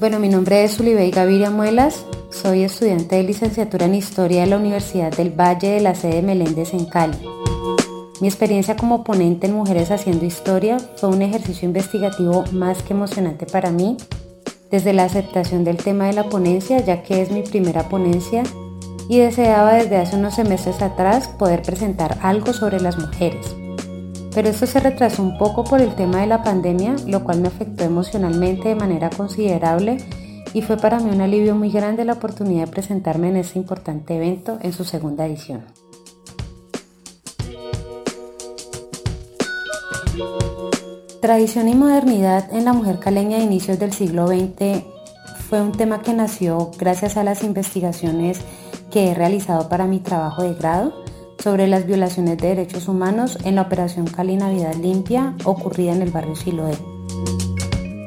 Bueno, mi nombre es Ulibey Gaviria Muelas, soy estudiante de licenciatura en Historia de la Universidad del Valle de la sede Meléndez en Cali. Mi experiencia como ponente en Mujeres Haciendo Historia fue un ejercicio investigativo más que emocionante para mí, desde la aceptación del tema de la ponencia, ya que es mi primera ponencia, y deseaba desde hace unos semestres atrás poder presentar algo sobre las mujeres pero esto se retrasó un poco por el tema de la pandemia, lo cual me afectó emocionalmente de manera considerable y fue para mí un alivio muy grande la oportunidad de presentarme en este importante evento en su segunda edición. Tradición y modernidad en la mujer caleña de inicios del siglo XX fue un tema que nació gracias a las investigaciones que he realizado para mi trabajo de grado sobre las violaciones de derechos humanos en la Operación Cali Navidad Limpia ocurrida en el barrio Siloé.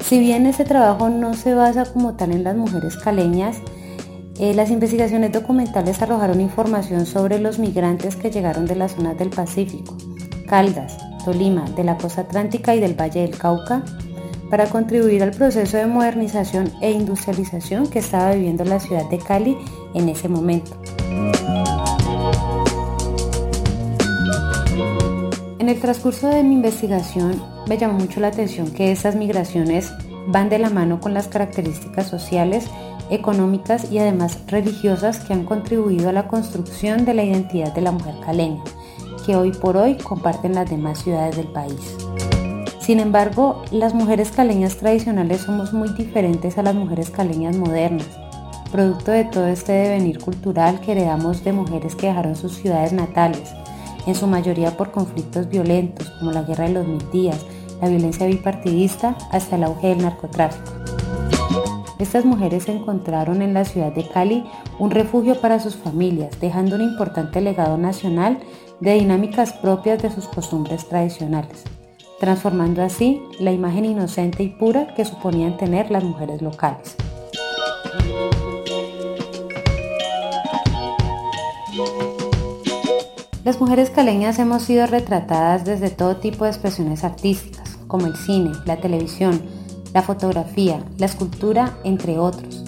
Si bien este trabajo no se basa como tal en las mujeres caleñas, eh, las investigaciones documentales arrojaron información sobre los migrantes que llegaron de las zonas del Pacífico, Caldas, Tolima, de la costa atlántica y del Valle del Cauca, para contribuir al proceso de modernización e industrialización que estaba viviendo la ciudad de Cali en ese momento. El transcurso de mi investigación me llamó mucho la atención que estas migraciones van de la mano con las características sociales, económicas y además religiosas que han contribuido a la construcción de la identidad de la mujer caleña, que hoy por hoy comparten las demás ciudades del país. Sin embargo, las mujeres caleñas tradicionales somos muy diferentes a las mujeres caleñas modernas, producto de todo este devenir cultural que heredamos de mujeres que dejaron sus ciudades natales, en su mayoría por conflictos violentos como la guerra de los mil días, la violencia bipartidista, hasta el auge del narcotráfico. Estas mujeres encontraron en la ciudad de Cali un refugio para sus familias, dejando un importante legado nacional de dinámicas propias de sus costumbres tradicionales, transformando así la imagen inocente y pura que suponían tener las mujeres locales. Las mujeres caleñas hemos sido retratadas desde todo tipo de expresiones artísticas, como el cine, la televisión, la fotografía, la escultura, entre otros.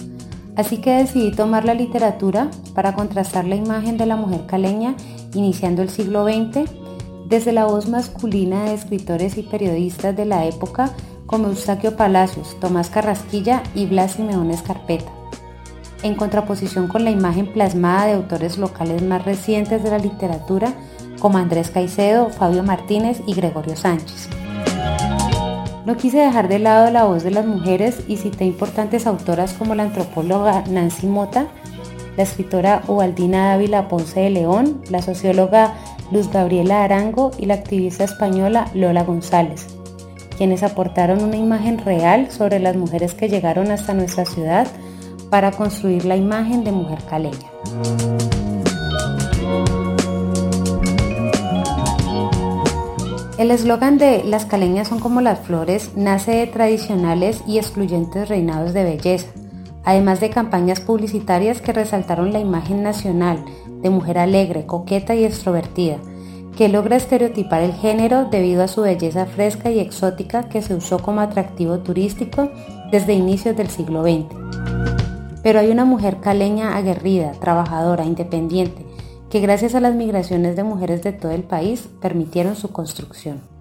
Así que decidí tomar la literatura para contrastar la imagen de la mujer caleña iniciando el siglo XX desde la voz masculina de escritores y periodistas de la época como Eustaquio Palacios, Tomás Carrasquilla y Blas Simeón Escarpeta en contraposición con la imagen plasmada de autores locales más recientes de la literatura como Andrés Caicedo, Fabio Martínez y Gregorio Sánchez. No quise dejar de lado la voz de las mujeres y cité importantes autoras como la antropóloga Nancy Mota, la escritora Ubaldina Dávila Ponce de León, la socióloga Luz Gabriela Arango y la activista española Lola González, quienes aportaron una imagen real sobre las mujeres que llegaron hasta nuestra ciudad para construir la imagen de mujer caleña. El eslogan de Las caleñas son como las flores nace de tradicionales y excluyentes reinados de belleza, además de campañas publicitarias que resaltaron la imagen nacional de mujer alegre, coqueta y extrovertida, que logra estereotipar el género debido a su belleza fresca y exótica que se usó como atractivo turístico desde inicios del siglo XX. Pero hay una mujer caleña aguerrida, trabajadora, independiente, que gracias a las migraciones de mujeres de todo el país permitieron su construcción.